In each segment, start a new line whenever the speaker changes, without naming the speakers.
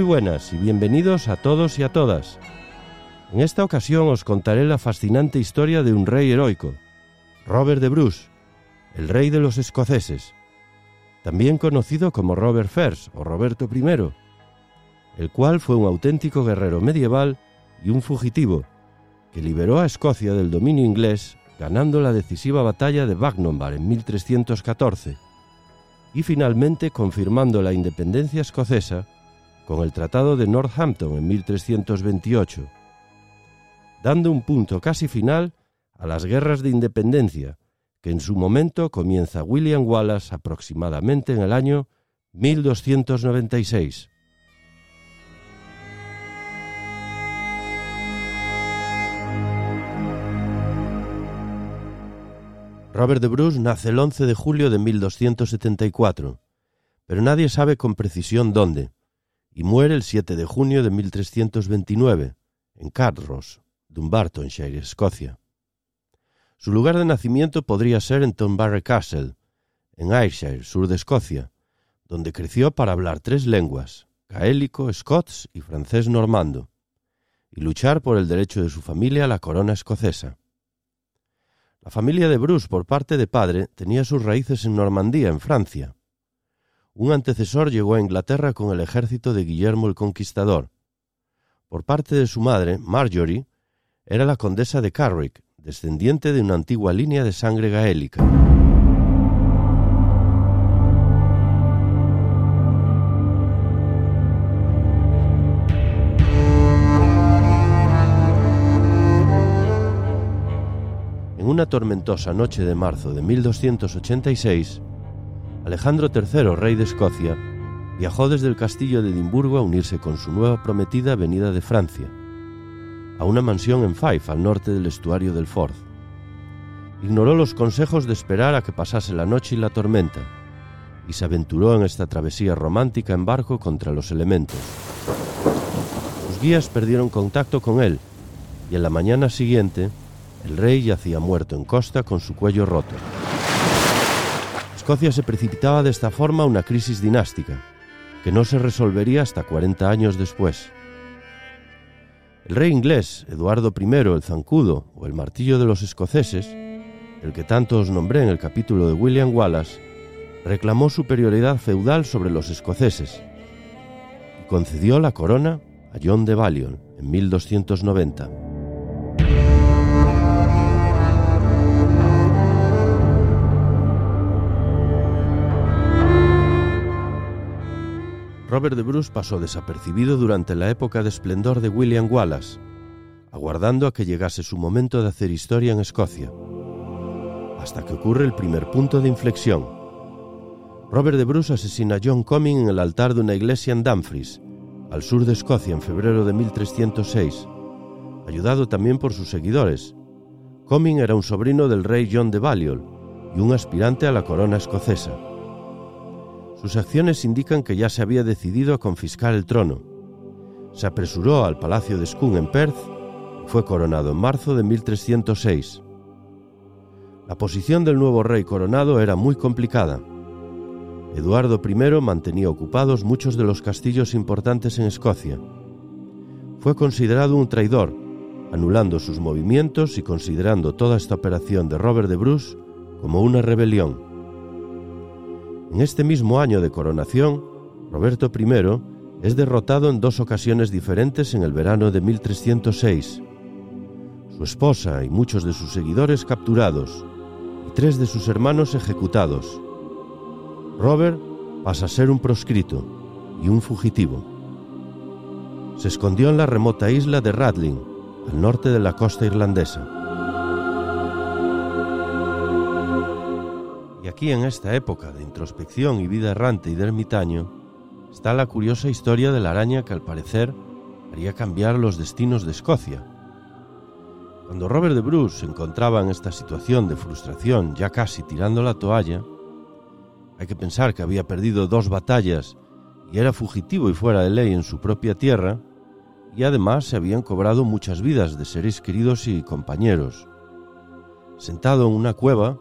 Muy buenas y bienvenidos a todos y a todas. En esta ocasión os contaré la fascinante historia de un rey heroico, Robert de Bruce, el rey de los escoceses, también conocido como Robert First o Roberto I, el cual fue un auténtico guerrero medieval y un fugitivo que liberó a Escocia del dominio inglés ganando la decisiva batalla de Bagnumbar en 1314 y finalmente confirmando la independencia escocesa con el Tratado de Northampton en 1328, dando un punto casi final a las guerras de independencia, que en su momento comienza William Wallace aproximadamente en el año 1296. Robert de Bruce nace el 11 de julio de 1274, pero nadie sabe con precisión dónde y muere el 7 de junio de 1329 en Cardross, Dumbartonshire, Escocia. Su lugar de nacimiento podría ser en Tonbarre Castle, en Ayrshire, sur de Escocia, donde creció para hablar tres lenguas, gaélico, scots y francés normando, y luchar por el derecho de su familia a la corona escocesa. La familia de Bruce, por parte de padre, tenía sus raíces en Normandía, en Francia, un antecesor llegó a Inglaterra con el ejército de Guillermo el Conquistador. Por parte de su madre, Marjorie, era la condesa de Carrick, descendiente de una antigua línea de sangre gaélica. En una tormentosa noche de marzo de 1286, Alejandro III, rey de Escocia, viajó desde el castillo de Edimburgo a unirse con su nueva prometida venida de Francia, a una mansión en Fife, al norte del estuario del Forth. Ignoró los consejos de esperar a que pasase la noche y la tormenta, y se aventuró en esta travesía romántica en barco contra los elementos. Sus guías perdieron contacto con él, y en la mañana siguiente, el rey yacía muerto en costa con su cuello roto. Escocia se precipitaba de esta forma una crisis dinástica, que no se resolvería hasta 40 años después. El rey inglés, Eduardo I el Zancudo o el Martillo de los Escoceses, el que tanto os nombré en el capítulo de William Wallace, reclamó superioridad feudal sobre los escoceses y concedió la corona a John de Balliol en 1290. Robert de Bruce pasó desapercibido durante la época de esplendor de William Wallace, aguardando a que llegase su momento de hacer historia en Escocia, hasta que ocurre el primer punto de inflexión. Robert de Bruce asesina a John Comyn en el altar de una iglesia en Dumfries, al sur de Escocia, en febrero de 1306, ayudado también por sus seguidores. Comyn era un sobrino del rey John de Balliol y un aspirante a la corona escocesa. Sus acciones indican que ya se había decidido a confiscar el trono. Se apresuró al palacio de Scone en Perth y fue coronado en marzo de 1306. La posición del nuevo rey coronado era muy complicada. Eduardo I mantenía ocupados muchos de los castillos importantes en Escocia. Fue considerado un traidor, anulando sus movimientos y considerando toda esta operación de Robert de Bruce como una rebelión. En este mismo año de coronación, Roberto I es derrotado en dos ocasiones diferentes en el verano de 1306. Su esposa y muchos de sus seguidores capturados y tres de sus hermanos ejecutados. Robert pasa a ser un proscrito y un fugitivo. se escondió en la remota isla de Ratling, al norte de la costa irlandesa. Aquí en esta época de introspección y vida errante y de ermitaño, está la curiosa historia de la araña que al parecer haría cambiar los destinos de Escocia. Cuando Robert de Bruce se encontraba en esta situación de frustración, ya casi tirando la toalla, hay que pensar que había perdido dos batallas y era fugitivo y fuera de ley en su propia tierra, y además se habían cobrado muchas vidas de seres queridos y compañeros. Sentado en una cueva,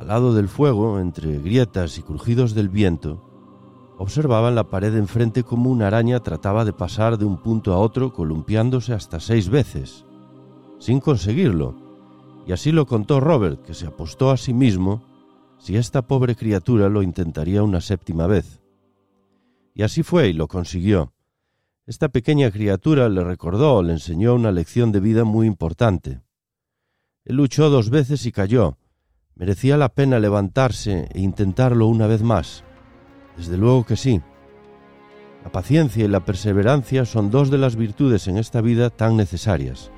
al lado del fuego, entre grietas y crujidos del viento, observaba en la pared enfrente cómo una araña trataba de pasar de un punto a otro columpiándose hasta seis veces, sin conseguirlo, y así lo contó Robert, que se apostó a sí mismo si esta pobre criatura lo intentaría una séptima vez. Y así fue y lo consiguió. Esta pequeña criatura le recordó, le enseñó una lección de vida muy importante. Él luchó dos veces y cayó. Merecía la pena levantarse e intentarlo una vez más. Desde luego que sí. La paciencia y la perseverancia son dos de las virtudes en esta vida tan necesarias.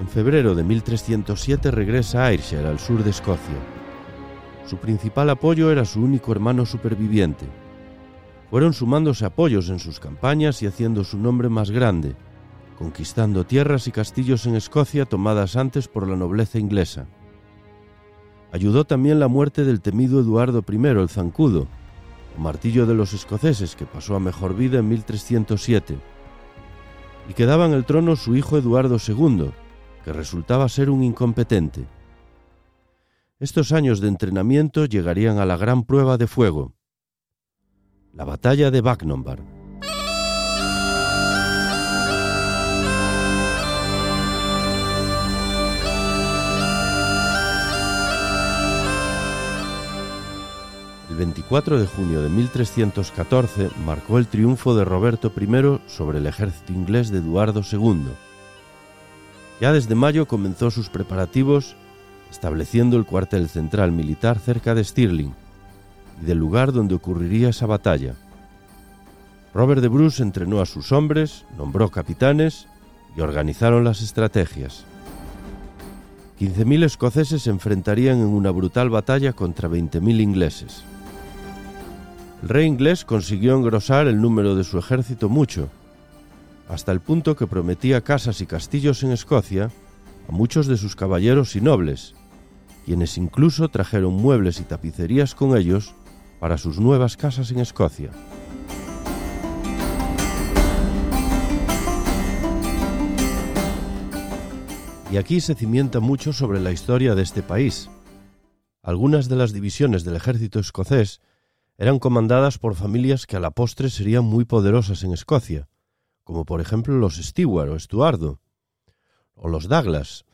En febrero de 1307 regresa a Ayrshire, al sur de Escocia. Su principal apoyo era su único hermano superviviente. Fueron sumándose apoyos en sus campañas y haciendo su nombre más grande, conquistando tierras y castillos en Escocia tomadas antes por la nobleza inglesa. Ayudó también la muerte del temido Eduardo I el Zancudo, o martillo de los escoceses que pasó a mejor vida en 1307, y quedaba en el trono su hijo Eduardo II, que resultaba ser un incompetente. Estos años de entrenamiento llegarían a la gran prueba de fuego, la batalla de Bagnumbar. El 24 de junio de 1314 marcó el triunfo de Roberto I sobre el ejército inglés de Eduardo II ya desde mayo comenzó sus preparativos estableciendo el cuartel central militar cerca de Stirling y del lugar donde ocurriría esa batalla. Robert de Bruce entrenó a sus hombres, nombró capitanes y organizaron las estrategias. 15.000 escoceses se enfrentarían en una brutal batalla contra 20.000 ingleses. El rey inglés consiguió engrosar el número de su ejército mucho, hasta el punto que prometía casas y castillos en Escocia a muchos de sus caballeros y nobles, quienes incluso trajeron muebles y tapicerías con ellos para sus nuevas casas en Escocia. Y aquí se cimienta mucho sobre la historia de este país. Algunas de las divisiones del ejército escocés eran comandadas por familias que a la postre serían muy poderosas en Escocia, como por ejemplo los Stewart o Estuardo, o los Douglas,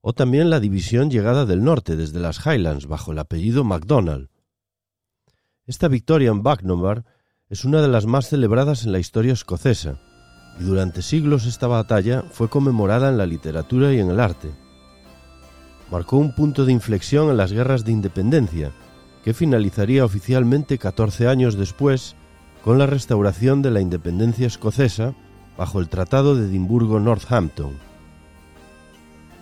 o también la división llegada del norte desde las Highlands bajo el apellido MacDonald. Esta victoria en Bagnumber es una de las más celebradas en la historia escocesa, y durante siglos esta batalla fue conmemorada en la literatura y en el arte. Marcó un punto de inflexión en las guerras de independencia, que finalizaría oficialmente 14 años después con la restauración de la independencia escocesa bajo el Tratado de Edimburgo-Northampton.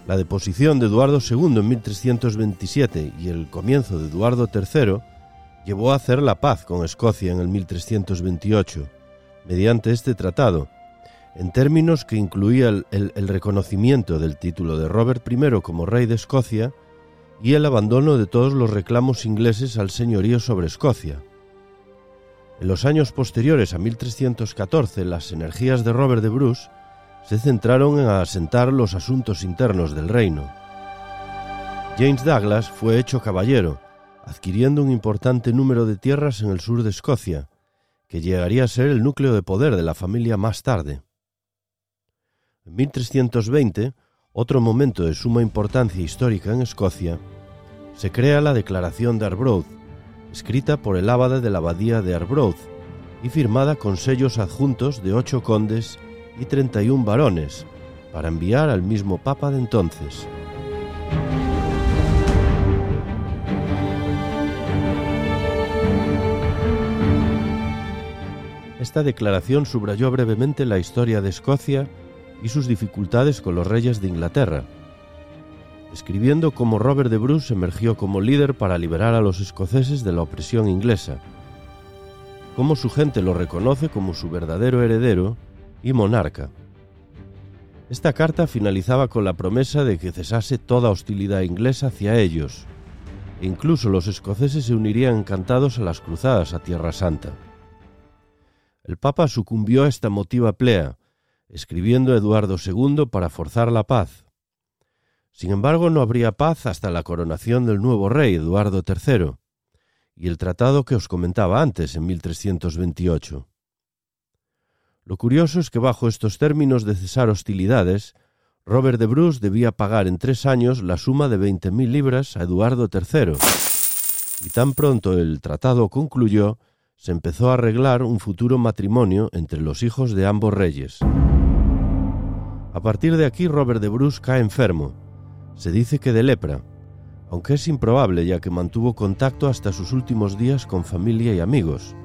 La deposición de Eduardo II en 1327 y el comienzo de Eduardo III llevó a hacer la paz con Escocia en el 1328, mediante este tratado, en términos que incluía el, reconocimiento del título de Robert I como rey de Escocia y el abandono de todos los reclamos ingleses al señorío sobre Escocia. En los años posteriores a 1314, las energías de Robert de Bruce se centraron en asentar los asuntos internos del reino. James Douglas fue hecho caballero, adquiriendo un importante número de tierras en el sur de Escocia, que llegaría a ser el núcleo de poder de la familia más tarde. En 1320, otro momento de suma importancia histórica en Escocia, se crea la Declaración de Arbroath, escrita por el abade de la abadía de Arbroath y firmada con sellos adjuntos de ocho condes y treinta y un varones, para enviar al mismo papa de entonces. Esta declaración subrayó brevemente la historia de Escocia y sus dificultades con los reyes de Inglaterra, escribiendo cómo Robert de Bruce emergió como líder para liberar a los escoceses de la opresión inglesa, cómo su gente lo reconoce como su verdadero heredero y monarca. Esta carta finalizaba con la promesa de que cesase toda hostilidad inglesa hacia ellos, e incluso los escoceses se unirían encantados a las cruzadas a Tierra Santa. El Papa sucumbió a esta motiva plea, escribiendo a Eduardo II para forzar la paz, sin embargo, no habría paz hasta la coronación del nuevo rey, Eduardo III, y el tratado que os comentaba antes, en 1328. Lo curioso es que bajo estos términos de cesar hostilidades, Robert de Bruce debía pagar en tres años la suma de veinte mil libras a Eduardo III. Y tan pronto el tratado concluyó, se empezó a arreglar un futuro matrimonio entre los hijos de ambos reyes. A partir de aquí Robert de Bruce cae enfermo, se dice que de lepra, aunque es improbable ya que mantuvo contacto hasta sus últimos días con familia y amigos.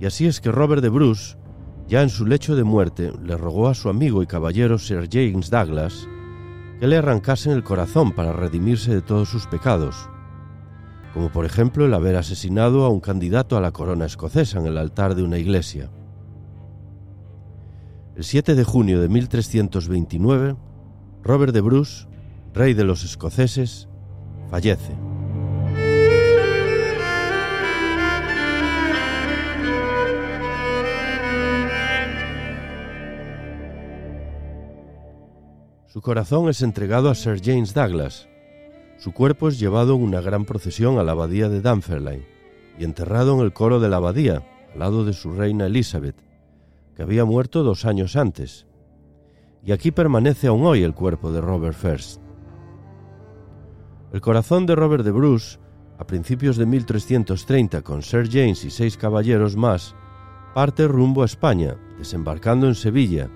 Y así es que Robert de Bruce, ya en su lecho de muerte, le rogó a su amigo y caballero Sir James Douglas que le arrancasen el corazón para redimirse de todos sus pecados, como por ejemplo el haber asesinado a un candidato a la corona escocesa en el altar de una iglesia. El 7 de junio de 1329, Robert de Bruce, rey de los escoceses, fallece. Su corazón es entregado a Sir James Douglas. Su cuerpo es llevado en una gran procesión a la abadía de Dunfermline y enterrado en el coro de la abadía, al lado de su reina Elizabeth, que había muerto dos años antes y aquí permanece aún hoy el cuerpo de Robert First. El corazón de Robert de Bruce, a principios de 1330 con Sir James y seis caballeros más, parte rumbo a España, desembarcando en Sevilla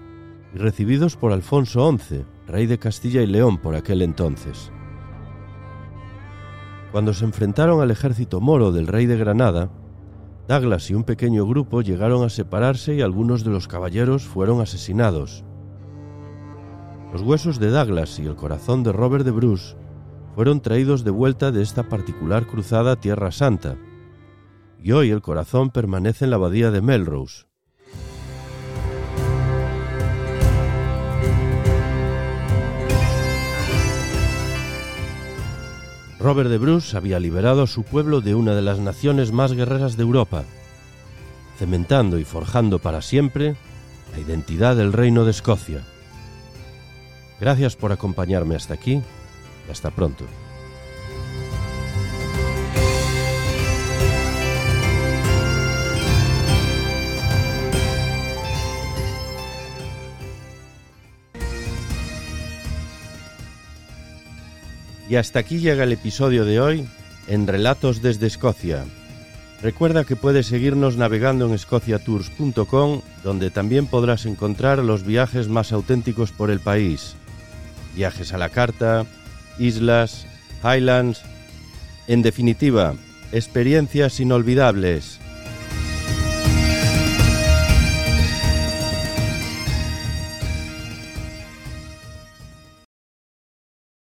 y recibidos por Alfonso XI, rey de Castilla y León por aquel entonces. Cuando se enfrentaron al ejército moro del rey de Granada, Douglas y un pequeño grupo llegaron a separarse y algunos de los caballeros fueron asesinados. Los huesos de Douglas y el corazón de Robert de Bruce fueron traídos de vuelta de esta particular cruzada a Tierra Santa, y hoy el corazón permanece en la abadía de Melrose. Robert de Bruce había liberado a su pueblo de una de las naciones más guerreras de Europa, cementando y forjando para siempre la identidad del reino de Escocia. Gracias por acompañarme hasta aquí y hasta pronto. Y hasta aquí llega el episodio de hoy en Relatos desde Escocia. Recuerda que puedes seguirnos navegando en escociatours.com, donde también podrás encontrar los viajes más auténticos por el país viajes a la carta, islas, highlands, en definitiva, experiencias inolvidables